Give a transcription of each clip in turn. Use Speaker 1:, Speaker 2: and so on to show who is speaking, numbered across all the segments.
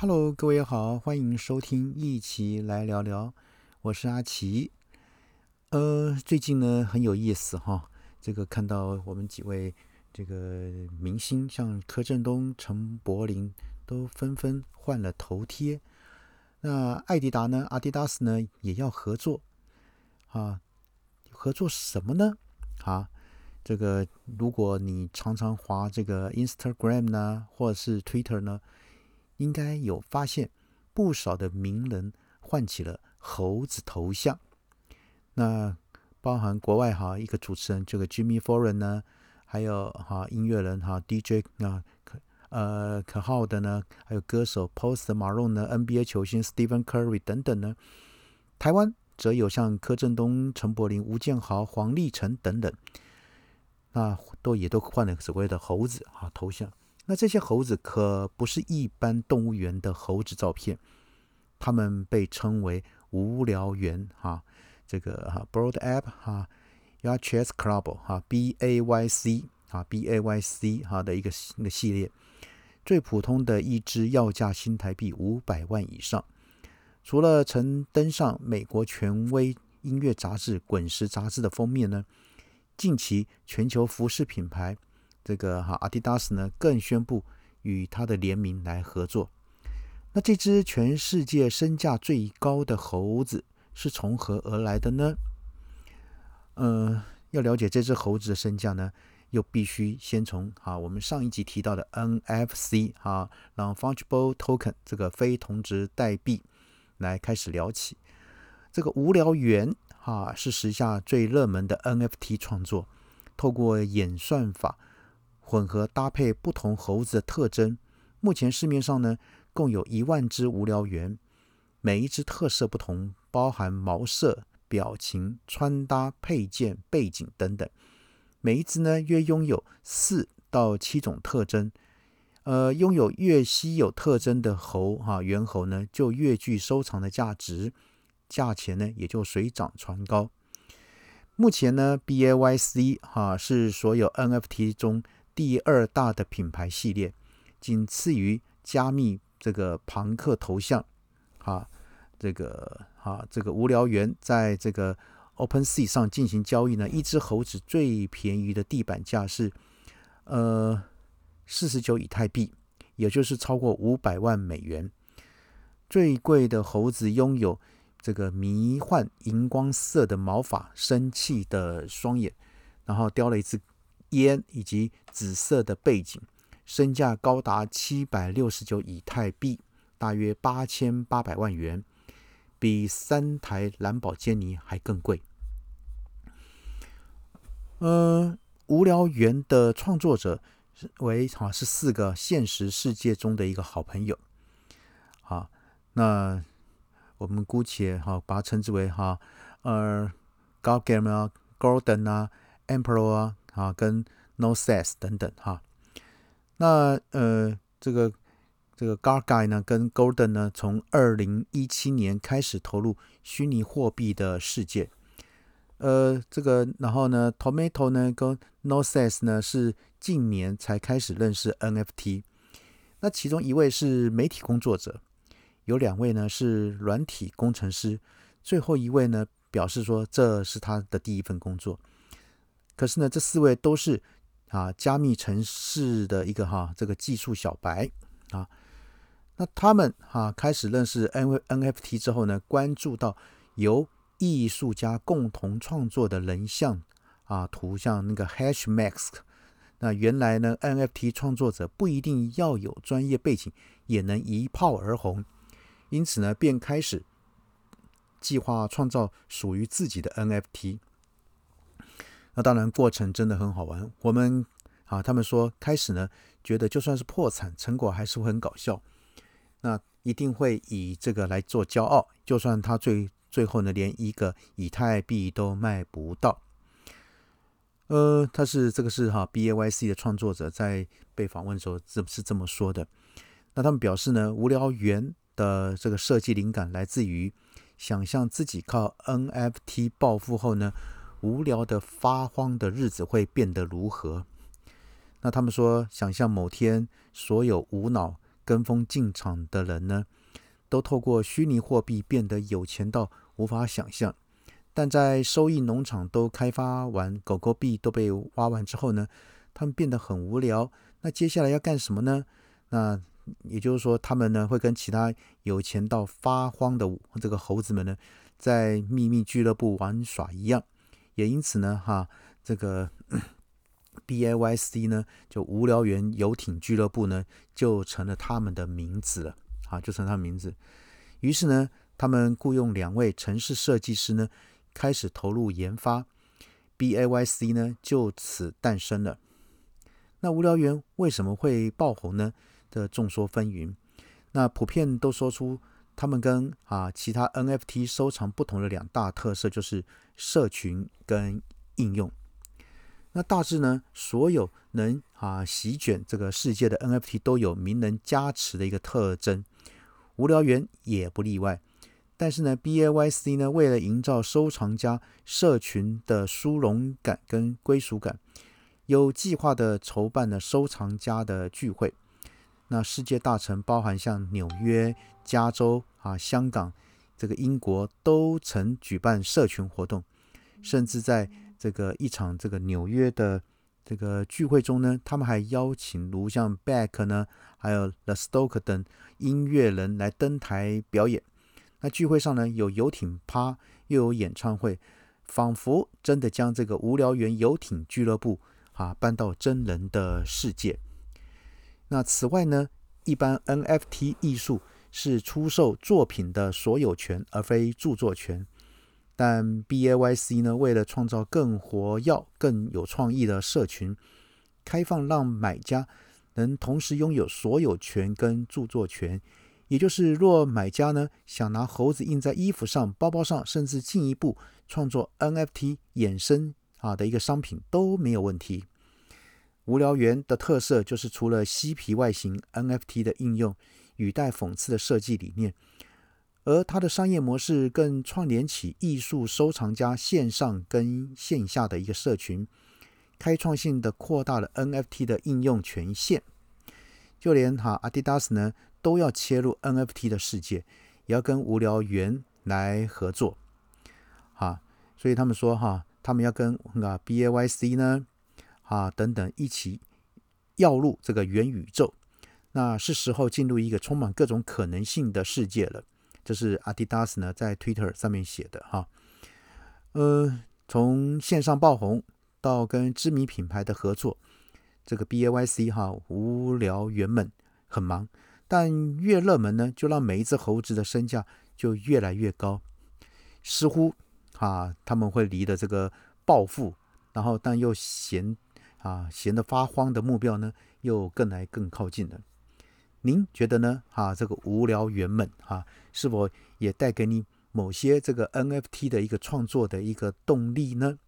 Speaker 1: Hello，各位好，欢迎收听一起来聊聊，我是阿奇。呃，最近呢很有意思哈，这个看到我们几位这个明星，像柯震东、陈柏霖，都纷纷换了头贴。那艾迪达呢，阿迪达斯呢也要合作啊，合作什么呢？啊，这个如果你常常滑这个 Instagram 呢，或者是 Twitter 呢，应该有发现不少的名人换起了猴子头像。那包含国外哈一个主持人这个 Jimmy Fallon 呢，还有哈音乐人哈 DJ 啊可呃可好的呢，还有歌手 Post Malone 呢，NBA 球星 Stephen Curry 等等呢。台湾则有像柯震东、陈柏霖、吴建豪、黄立成等等，那都也都换了所谓的猴子啊头像。那这些猴子可不是一般动物园的猴子照片，它们被称为无聊猿哈。这个哈，Broad App 哈，Yachess Club 哈，B A Y C 啊，B A Y C 哈的一个一个系列，最普通的一只要价新台币五百万以上。除了曾登上美国权威音乐杂志《滚石》杂志的封面呢，近期全球服饰品牌这个哈阿迪达斯呢，更宣布与它的联名来合作。那这只全世界身价最高的猴子。是从何而来的呢？呃，要了解这只猴子的身价呢，又必须先从啊我们上一集提到的 NFC 啊，Non-Fungible Token 这个非同值代币来开始聊起。这个无聊猿哈，是时下最热门的 NFT 创作，透过演算法混合搭配不同猴子的特征。目前市面上呢，共有一万只无聊猿，每一只特色不同。包含毛色、表情、穿搭、配件、背景等等，每一只呢约拥有四到七种特征。呃，拥有越稀有特征的猴哈，猿猴呢就越具收藏的价值，价钱呢也就水涨船高。目前呢，B A Y C 哈是所有 N F T 中第二大的品牌系列，仅次于加密这个庞克头像哈。这个啊，这个无聊猿在这个 Open Sea 上进行交易呢，一只猴子最便宜的地板价是呃四十九以太币，也就是超过五百万美元。最贵的猴子拥有这个迷幻荧光色的毛发、生气的双眼，然后叼了一只烟以及紫色的背景，身价高达七百六十九以太币，大约八千八百万元。比三台蓝宝坚尼还更贵。呃，无聊猿的创作者是为哈是四个现实世界中的一个好朋友。好，那我们姑且哈把它称之为哈呃 g o d g a m e 啊，Golden 啊，Emperor 啊，啊跟 No Sense 等等哈。那呃这个。这个 Garguy 呢，跟 Golden 呢，从二零一七年开始投入虚拟货币的世界。呃，这个然后呢，Tomato 呢，跟 Noses 呢，是近年才开始认识 NFT。那其中一位是媒体工作者，有两位呢是软体工程师，最后一位呢表示说这是他的第一份工作。可是呢，这四位都是啊加密城市的一个哈这个技术小白啊。那他们哈开始认识 N NFT 之后呢，关注到由艺术家共同创作的人像啊图像那个 Hash Mask。那原来呢 NFT 创作者不一定要有专业背景也能一炮而红，因此呢便开始计划创造属于自己的 NFT。那当然过程真的很好玩。我们啊他们说开始呢觉得就算是破产，成果还是会很搞笑。那一定会以这个来做骄傲，就算他最最后呢，连一个以太币都卖不到。呃，他是这个是哈 B A Y C 的创作者在被访问的时候是是这么说的。那他们表示呢，无聊猿的这个设计灵感来自于想象自己靠 N F T 暴富后呢，无聊的发慌的日子会变得如何。那他们说，想象某天所有无脑。跟风进场的人呢，都透过虚拟货币变得有钱到无法想象。但在收益农场都开发完，狗狗币都被挖完之后呢，他们变得很无聊。那接下来要干什么呢？那也就是说，他们呢会跟其他有钱到发慌的这个猴子们呢，在秘密俱乐部玩耍一样。也因此呢，哈，这个 B A Y C 呢，就无聊猿游艇俱乐部呢，就成了他们的名字了，啊，就成他名字。于是呢，他们雇佣两位城市设计师呢，开始投入研发，B A Y C 呢就此诞生了。那无聊猿为什么会爆红呢？的众说纷纭。那普遍都说出他们跟啊其他 NFT 收藏不同的两大特色，就是社群跟应用。那大致呢，所有能啊席卷这个世界的 NFT 都有名人加持的一个特征，无聊猿也不例外。但是呢，BAYC 呢为了营造收藏家社群的殊荣感跟归属感。有计划的筹办了收藏家的聚会，那世界大城包含像纽约、加州啊、香港、这个英国都曾举办社群活动，甚至在这个一场这个纽约的这个聚会中呢，他们还邀请如像 Beck 呢，还有 The Stoke 等音乐人来登台表演。那聚会上呢，有游艇趴，又有演唱会，仿佛真的将这个无聊园游艇俱乐部。啊，搬到真人的世界。那此外呢，一般 NFT 艺术是出售作品的所有权，而非著作权。但 BAYC 呢，为了创造更活跃、更有创意的社群，开放让买家能同时拥有所有权跟著作权。也就是，若买家呢想拿猴子印在衣服上、包包上，甚至进一步创作 NFT 衍生。啊的一个商品都没有问题。无聊猿的特色就是除了嬉皮外形、NFT 的应用、语带讽刺的设计理念，而它的商业模式更串联起艺术收藏家线上跟线下的一个社群，开创性的扩大了 NFT 的应用权限。就连哈阿迪达斯呢都要切入 NFT 的世界，也要跟无聊猿来合作。哈，所以他们说哈。他们要跟啊 B A Y C 呢啊等等一起要入这个元宇宙，那是时候进入一个充满各种可能性的世界了。这是阿迪达斯呢在 Twitter 上面写的哈。呃，从线上爆红到跟知名品牌的合作，这个 B A Y C 哈无聊原本很忙，但越热门呢，就让每一只猴子的身价就越来越高，似乎。啊，他们会离的这个暴富，然后但又嫌啊闲得发慌的目标呢，又更来更靠近了。您觉得呢？啊，这个无聊圆满啊，是否也带给你某些这个 NFT 的一个创作的一个动力呢？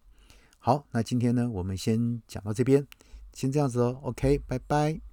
Speaker 1: 好，那今天呢，我们先讲到这边，先这样子哦。OK，拜拜。